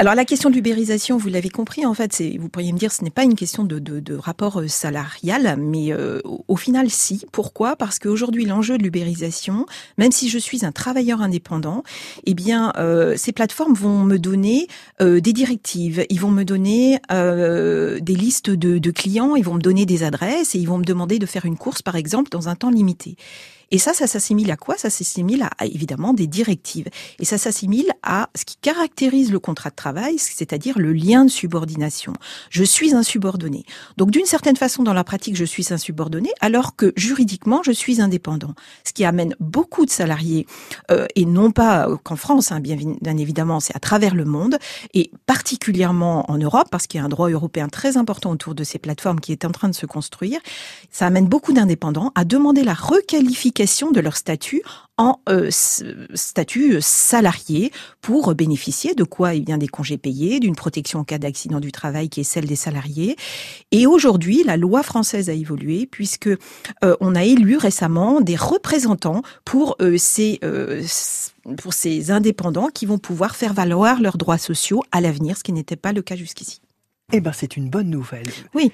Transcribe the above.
Alors la question de l'ubérisation, vous l'avez compris, en fait, vous pourriez me dire, ce n'est pas une question de, rapport euh, salarial, mais euh, au final, si. Pourquoi? Parce qu'aujourd'hui, l'enjeu de l'ubérisation, même si je suis un travailleur indépendant, eh bien, euh, ces plateformes vont me donner des directives, ils vont me donner des listes de, de clients, ils vont me donner des adresses et ils vont me demander de faire une course, par exemple, dans un temps limité. Et ça, ça s'assimile à quoi? Ça s'assimile à, évidemment des directives. Et ça s'assimile à ce qui caractérise le contrat de travail, c'est-à-dire le lien de subordination. Je suis un subordonné. Donc d'une certaine façon, dans la pratique, je suis un subordonné, alors que juridiquement, je suis indépendant. Ce qui amène beaucoup de salariés, euh, et non pas euh, qu'en France, hein, bien, bien évidemment, c'est à travers le monde, et particulièrement en Europe, parce qu'il y a un droit européen très important autour de ces plateformes qui est en train de se construire, ça amène beaucoup d'indépendants à demander la requalification de leur statut en euh, statut salarié pour bénéficier de quoi? Eh bien des congés payés, d'une protection en cas d'accident du travail qui est celle des salariés. Et aujourd'hui, la loi française a évolué puisque euh, on a élu récemment des représentants pour euh, ces euh, pour ces indépendants qui vont pouvoir faire valoir leurs droits sociaux à l'avenir, ce qui n'était pas le cas jusqu'ici. Eh ben, c'est une bonne nouvelle. Oui.